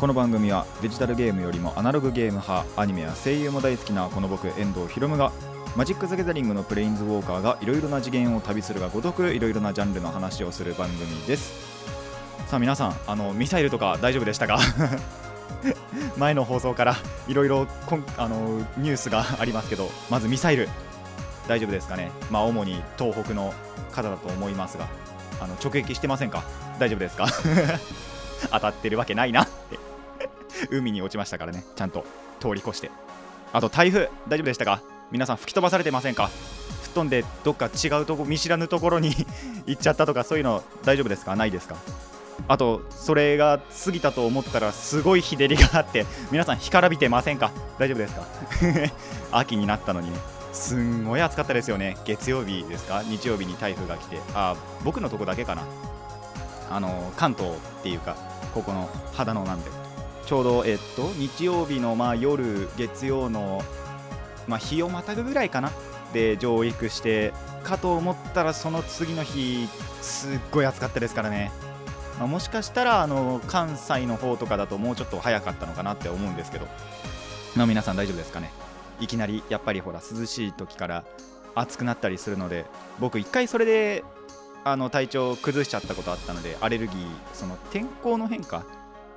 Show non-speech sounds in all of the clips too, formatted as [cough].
この番組はデジタルゲームよりもアナログゲーム派アニメや声優も大好きなこの僕遠藤博夢がマジック・ザ・ギャザリングのプレインズ・ウォーカーがいろいろな次元を旅するがごとくいろいろなジャンルの話をする番組です。さあ皆さんあのミサイルとか大丈夫でしたか？[laughs] 前の放送からいろいろあのニュースが [laughs] ありますけどまずミサイル大丈夫ですかね？まあ主に東北の方だと思いますがあの直撃してませんか？大丈夫ですか？[laughs] 当たってるわけないなって。海に落ちましたからね。ちゃんと通り越して。あと台風大丈夫でしたか？皆さん吹き飛ばされてませんか？吹っ飛んでどっか違うとこ見知らぬところに [laughs] 行っちゃったとかそういうの大丈夫ですか？ないですか？あとそれが過ぎたと思ったらすごい日照りがあって皆さん干からびてませんか？大丈夫ですか？[laughs] 秋になったのにね。すんごい暑かったですよね。月曜日ですか？日曜日に台風が来て。あ僕のとこだけかな。あの関東っていうかここの秦野なんで。ちょうど、えっと、日曜日のまあ夜月曜の、まあ、日をまたぐぐらいかなで上陸してかと思ったらその次の日すっごい暑かったですからね、まあ、もしかしたらあの関西の方とかだともうちょっと早かったのかなって思うんですけど、ま、皆さん大丈夫ですかね？いきなりやっぱりほら涼しい時から暑くなったりするので僕一回それであの体調崩しちゃったことあったのでアレルギーその天候の変化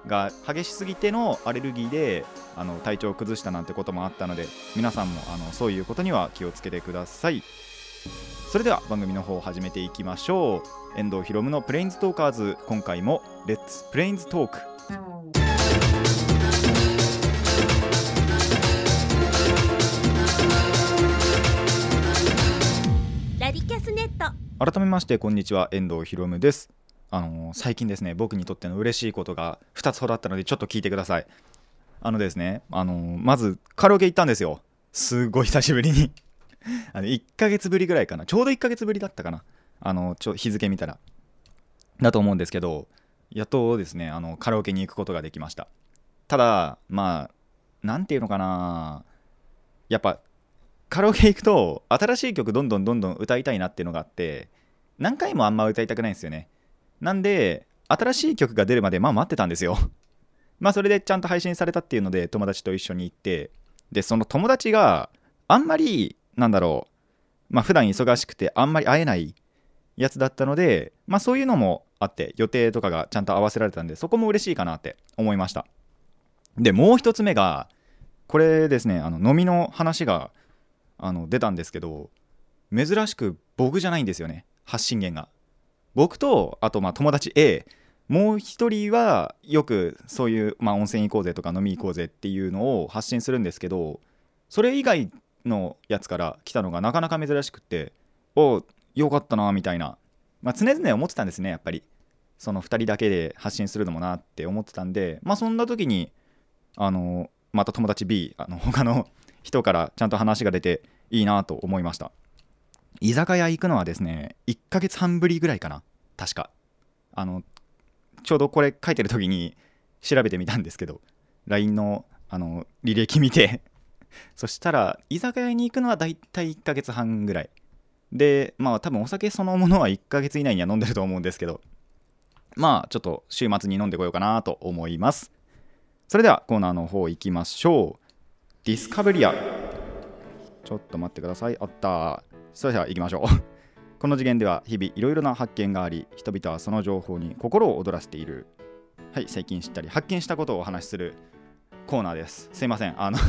が激しすぎてのアレルギーであの体調を崩したなんてこともあったので皆さんもあのそういうことには気をつけてください。それでは番組の方を始めていきましょう。遠藤ひろむのプレインズトーカーズ。今回もレッツプレインズトークラディキャスネット。改めましてこんにちは。遠藤ひろむですあの最近ですね僕にとっての嬉しいことが2つほどあったのでちょっと聞いてください。あのですねあのまずカラオケ行ったんですよ。すごい久しぶりに。[laughs] あの1ヶ月ぶりぐらいかな。ちょうど1ヶ月ぶりだったかな。あのちょ日付見たら。だと思うんですけどやっとですねあのカラオケに行くことができました。ただまあ何て言うのかな。やっぱカラオケ行くと新しい曲どんどんどんどん歌いたいなっていうのがあって何回もあんま歌いたくないんですよね。なんで新しい曲が出るまでまあ待ってたんですよ。[laughs] まあそれでちゃんと配信されたっていうので友達と一緒に行ってでその友達があんまりなんだろうまあ普段忙しくてあんまり会えないやつだったのでまあそういうのもあって予定とかがちゃんと合わせられたんでそこも嬉しいかなって思いました。でもう一つ目がこれですねあの飲みの話があの出たんですけど珍しく僕じゃないんですよね発信源が。僕とあとまあ友達 A もう一人はよくそういう、まあ、温泉行こうぜとか飲み行こうぜっていうのを発信するんですけどそれ以外のやつから来たのがなかなか珍しくっておよかったなみたいな、まあ、常々思ってたんですねやっぱり。その2人だけで発信するのもなって思ってたんでまあそんな時にあのまた友達 B あの他の人からちゃんと話が出ていいなと思いました。居酒屋行くのはですね1ヶ月半ぶりぐらいかな。確か。あのちょうどこれ書いてる時に調べてみたんですけど LINE のあの履歴見て [laughs] そしたら居酒屋に行くのはだいたい1ヶ月半ぐらい。でまあ多分お酒そのものは1ヶ月以内には飲んでると思うんですけどまあちょっと週末に飲んでこようかなと思います。それではコーナーの方行きましょう。ディスカブリアちょっと待ってください。あった。それでは行きましょう。この次元では日々いろいろな発見があり人々はその情報に心を躍らせている。はい最近知ったり発見したことをお話しするコーナーです。すいませんあの [laughs]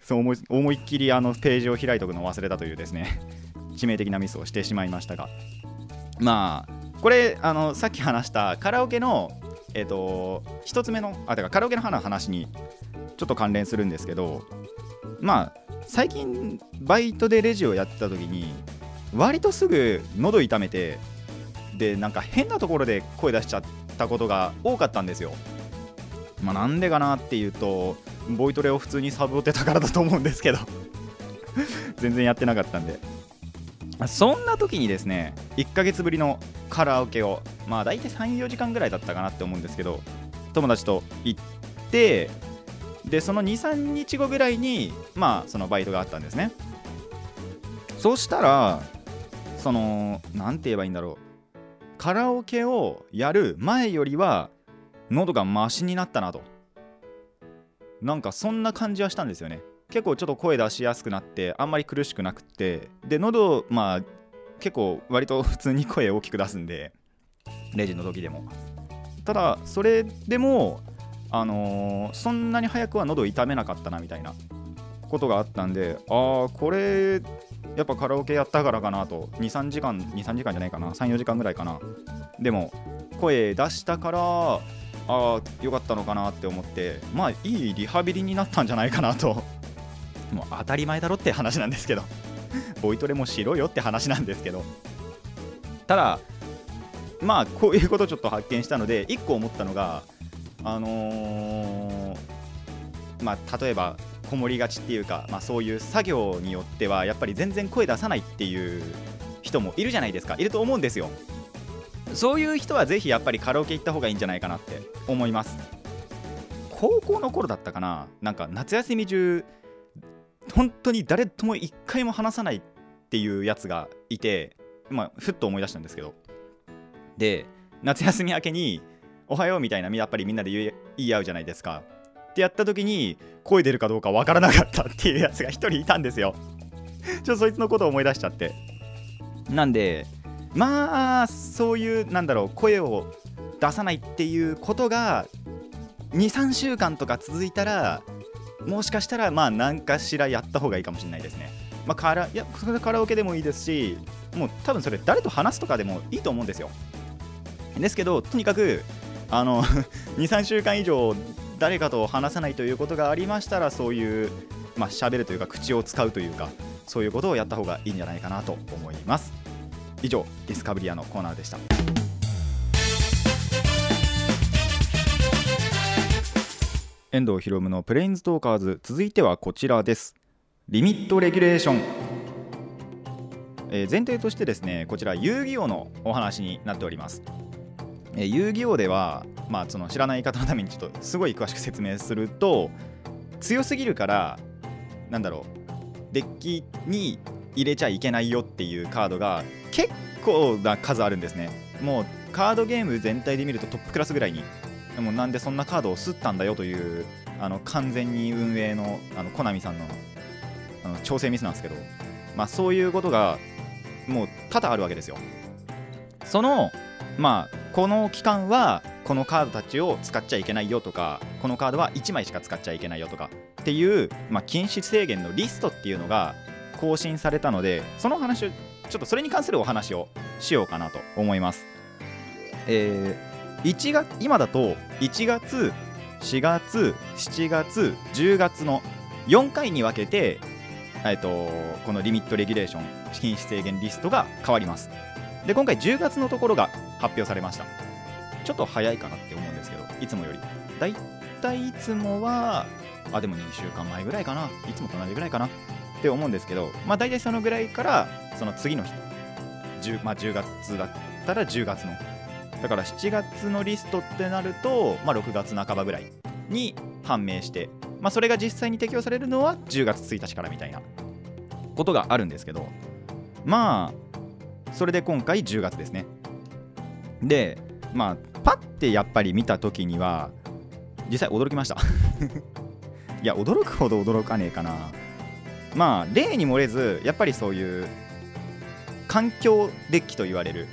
そう思い思いっきりあのページを開いておくのを忘れたというですね致命的なミスをしてしまいましたが。まあこれあのさっき話したカラオケのえっ、ー、と1つ目のあてかカラオケの話にちょっと関連するんですけどまあ最近バイトでレジをやってた時に割とすぐ喉痛めてでなんか変なところで声出しちゃったことが多かったんですよ。まあ、なんでかなっていうとボイトレを普通にサボってたからだと思うんですけど [laughs] 全然やってなかったんで。そんな時にですね1ヶ月ぶりのカラオケをまあ大体34時間ぐらいだったかなって思うんですけど友達と行ってでその23日後ぐらいにまあそのバイトがあったんですね。そうしたらその何て言えばいいんだろう。カラオケをやる前よりは喉がマシになったなと。なんかそんな感じはしたんですよね。結構ちょっと声出しやすくなってあんまり苦しくなくって。で喉まあ結構割と普通に声大きく出すんで。レジの時でも。ただそれでもあのー、そんなに早くは喉痛めなかったなみたいなことがあったんでああこれやっぱカラオケやったからかなと。23時間23時間じゃないかな。34時間ぐらいかな。でも声出したからああよかったのかなって思ってまあいいリハビリになったんじゃないかなと。[laughs] もう当たり前だろって話なんですけど。[laughs] ボイトレもしろよって話なんですけど。ただまあこういうことちょっと発見したので1個思ったのがあのー、まあ例えばこもりがちっていうか、まあ、そういう作業によってはやっぱり全然声出さないっていう人もいるじゃないですか。いると思うんですよ。そういう人はぜひやっぱりカラオケ行った方がいいんじゃないかなって思います。高校の頃だったかな。なんか夏休み中本当に誰とも一回も話さないっていうやつがいて、まあ、ふっと思い出したんですけど。で夏休み明けに「おはよう」みたいなやっぱりみんなで言い合うじゃないですかってやった時に声出るかどうかわからなかったっていうやつが1人いたんですよ [laughs] ちょっとそいつのことを思い出しちゃってなんでまあそういうなんだろう声を出さないっていうことが23週間とか続いたらもしかしたらまあ何かしらやった方がいいかもしれないですね。まあ、カラいやそれカラオケでもいいですしもう多分それ誰と話すとかでもいいと思うんですよ。ですけどとにかくあの [laughs] 23週間以上誰かと話さないということがありましたらそういうまあ喋るというか口を使うというかそういうことをやった方がいいんじゃないかなと思います。以上ディスカブリアのコーナーでした。遠藤博夢のプレインズトーカーズ続いてはこちらですリミットレギュレーション、えー、前提としてですねこちら遊戯王のお話になっております、え、遊戯王ではまあその知らない方のためにちょっとすごい詳しく説明すると強すぎるからなんだろうデッキに入れちゃいけないよっていうカードが結構な数あるんですねもうカードゲーム全体で見るとトップクラスぐらいにでもなんでそんなカードを吸ったんだよというあの完全に運営のあのコナミさんのあの調整ミスなんですけど、まあ、そういうことがもう多々あるわけですよ。そのまあこの期間はこのカードたちを使っちゃいけないよとかこのカードは1枚しか使っちゃいけないよとかっていう、まあ、禁止制限のリストっていうのが更新されたのでその話をちょっとそれに関するお話をしようかなと思います。えー1月今だと1月4月7月10月の4回に分けて、えっと、このリミットレギュレーション禁止制限リストが変わりますで今回10月のところが発表されました。ちょっと早いかなって思うんですけどいつもより。だいたいいつもはあでも2週間前ぐらいかな。いつもと同じぐらいかな。って思うんですけどまあ大体そのぐらいからその次の日。10,、まあ、10月だったら10月の。だから7月のリストってなると、まあ、6月半ばぐらいに判明して、まあ、それが実際に適用されるのは10月1日からみたいなことがあるんですけどまあそれで今回10月ですね。でまあパッてやっぱり見た時には実際驚きました。[laughs] いや驚くほど驚かねえかな。まあ例に漏れずやっぱりそういう環境デッキと言われる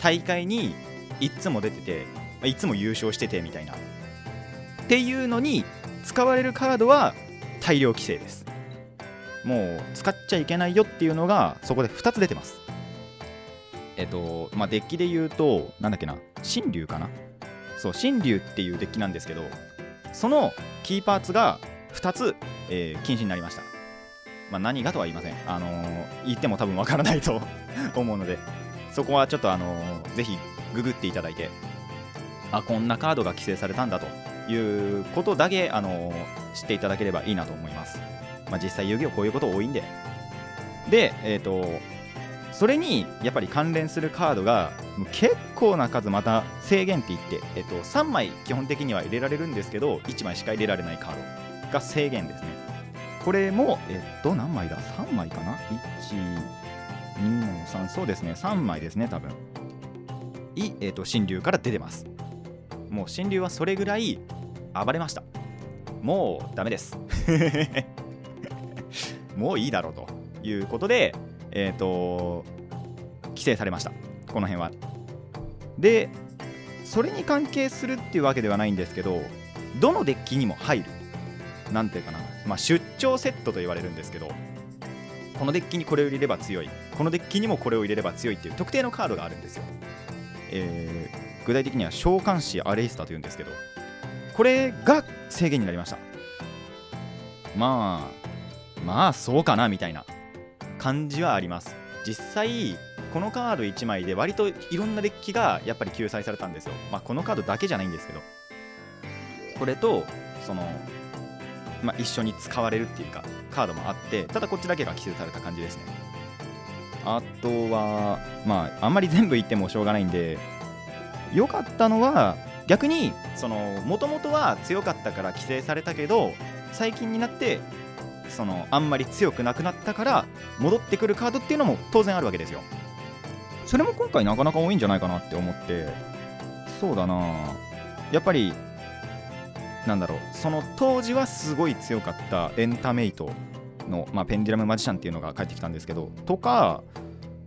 大会にいつも出てていつも優勝しててみたいな。っていうのに使われるカードは大量規制です。もう使っちゃいけないよっていうのがそこで2つ出てます。えっとまあデッキで言うとなんだっけな神竜かな？そう神竜っていうデッキなんですけどそのキーパーツが2つ、えー、禁止になりました。まあ、何がとは言いません。あのー、言っても多分わからないと [laughs] 思うので、そこはちょっとあのー、ぜひググっていただいてあこんなカードが規制されたんだということだけあの知っていただければいいなと思います、まあ、実際遊戯王こういうこと多いんで。でえっ、とそれにやっぱり関連するカードが結構な数また制限って言って、えっと、3枚基本的には入れられるんですけど1枚しか入れられないカードが制限ですね。これもえっと何枚だ？3枚かな？123そうですね。3枚ですね多分。い、えっと、新竜から出てます。もう新竜はそれぐらい暴れました。もうダメです。[laughs] もういいだろうということでえっ、と規制されました。この辺は。でそれに関係するっていうわけではないんですけどどのデッキにも入る。なんていうかな、まあ、出張セットと言われるんですけどこのデッキにこれを入れれば強い。このデッキにもこれを入れれば強いっていう特定のカードがあるんですよ、えー具体的には召喚師アレイスタというんですけどこれが制限になりました。まあまあそうかなみたいな。感じはあります。実際このカード1枚で割といろんなデッキがやっぱり救済されたんですよ。まあこのカードだけじゃないんですけど。これとそのまあ一緒に使われるっていうかカードもあってただこっちだけが規制された感じですね。あとはまああんまり全部言ってもしょうがないんで良かったのは逆にそのもともとは強かったから規制されたけど最近になってそのあんまり強くなくなったから戻ってくるカードっていうのも当然あるわけですよ。それも今回なかなか多いんじゃないかなって思って。そうだな。やっぱりなんだろう。その当時はすごい強かったエンタメイトの、まあ、ペンデュラムマジシャンっていうのが帰ってきたんですけどとか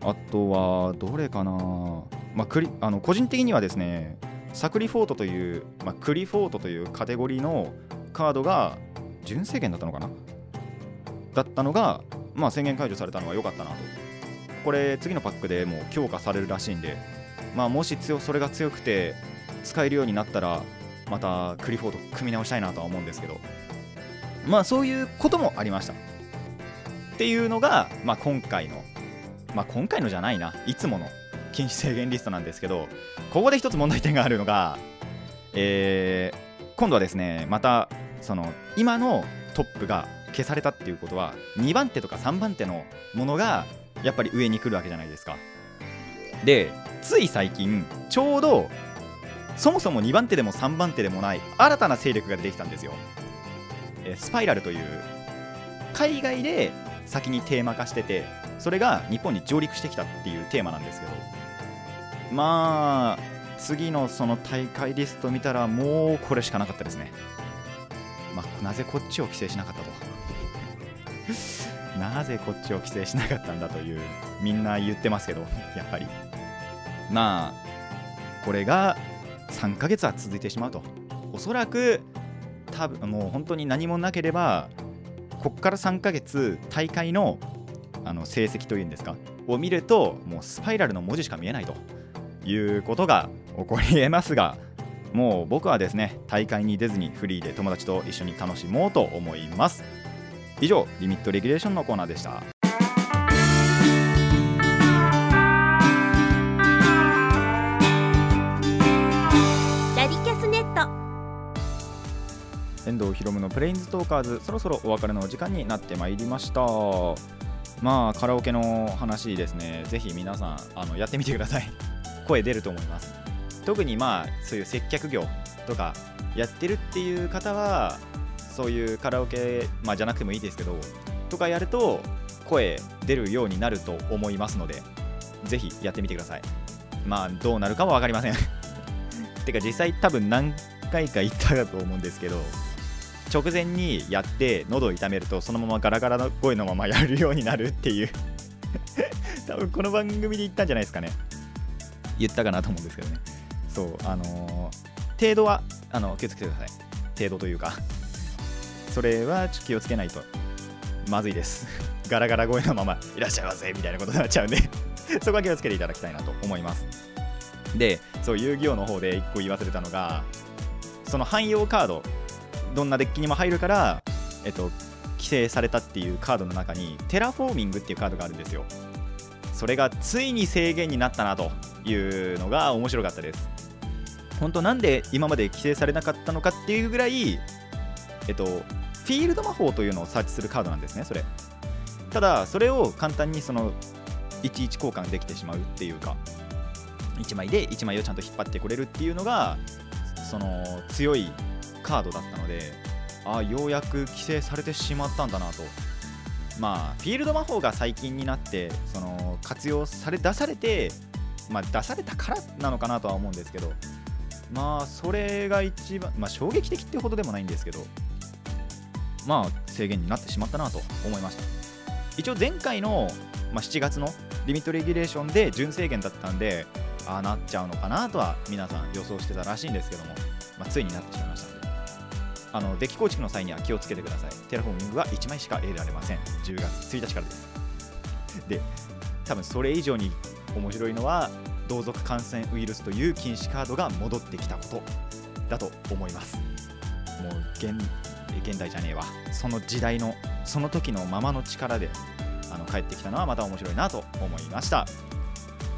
あとはどれかな。まあ、クリあの個人的にはですねサクリフォートという、まあ、クリフォートというカテゴリーのカードが純制限だったのかな。だったのが、まあ、宣言解除されたのは良かったなと。これ次のパックでもう強化されるらしいんで、まあ、もし強それが強くて使えるようになったらまたクリフォート組み直したいなとは思うんですけど。まあそういうこともありました。っていうのが、まあ、今回のまあ今回のじゃないな。いつもの禁止制限リストなんですけどここで一つ問題点があるのが、えー今度はですねまたその今のトップが消されたっていうことは2番手とか3番手のものがやっぱり上に来るわけじゃないですか。でつい最近ちょうどそもそも2番手でも3番手でもない新たな勢力が出てきたんですよ。えスパイラルという海外で先にテーマ化しててそれが日本に上陸してきたっていうテーマなんですけど。まあ次のその大会リスト見たらもうこれしかなかったですね。まあなぜこっちを規制しなかったと。[laughs] なぜこっちを規制しなかったんだというみんな言ってますけどやっぱり。まあこれが3ヶ月は続いてしまうと。おそらく多分もう本当に何もなければこっから3ヶ月大会のあの成績というんですかを見るともうスパイラルの文字しか見えないということが起こりえますがもう僕はですね大会に出ずにフリーで友達と一緒に楽しもうと思います。以上リミットレギュレーションのコーナーでした。ラディキャスネット。遠藤ひろむのプレインズトーカーズそろそろお別れのお時間になってまいりました。まあカラオケの話ですね。ぜひ皆さんあのやってみてください。声出ると思います特にまあそういう接客業とかやってるっていう方はそういうカラオケ、まあ、じゃなくてもいいですけどとかやると声出るようになると思いますのでぜひやってみてください。まあどうなるかは分かりません。[laughs] てか実際多分何回か言ったかと思うんですけど直前にやって喉を痛めるとそのままガラガラの声のままやるようになるっていう。[laughs] 多分この番組で言ったんじゃないですかね。言ったかなと思うんですけどね。そうあの程度はあの気をつけてください。程度というか。それは気をつけないと。まずいです。[laughs] ガラガラ声のままいらっしゃいませみたいなことになっちゃうんで。[laughs] そこは気をつけていただきたいなと思います。でそう遊戯王の方で1個言い忘れたのがその汎用カードどんなデッキにも入るからえっと規制されたっていうカードの中にテラフォーミングっていうカードがあるんですよ。それがついに制限になったなというのが面白かったです。本当なんで今まで規制されなかったのかっていうぐらいえっとフィールド魔法というのをサーチするカードなんですねそれ。ただそれを簡単にその11交換できてしまうっていうか1枚で1枚をちゃんと引っ張ってこれるっていうのがその強いカードだったのでああようやく規制されてしまったんだなと。まあフィールド魔法が最近になってその活用され出されてまあ出されたからなのかなとは思うんですけどまあそれが一番まあ衝撃的ってほどでもないんですけどまあ制限になってしまったなと思いました。一応前回の、まあ、7月のリミットレギュレーションで準制限だったんでああなっちゃうのかなとは皆さん予想してたらしいんですけども、まあ、ついになってしまいましたので。あのデッキ構築の際には気をつけてください。テラフォーミングは1枚しか入れられません。10月1日からです。で多分それ以上に面白いのは同族感染ウイルスという禁止カードが戻ってきたことだと思います。もう現現代じゃねえわ。その時代のその時のままの力であの帰ってきたのはまた面白いなと思いました。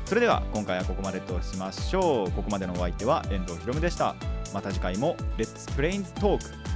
それでは今回はここまでとしましょう。ここまでのお相手は遠藤ひろむでした。また次回もレッツプレインズトーク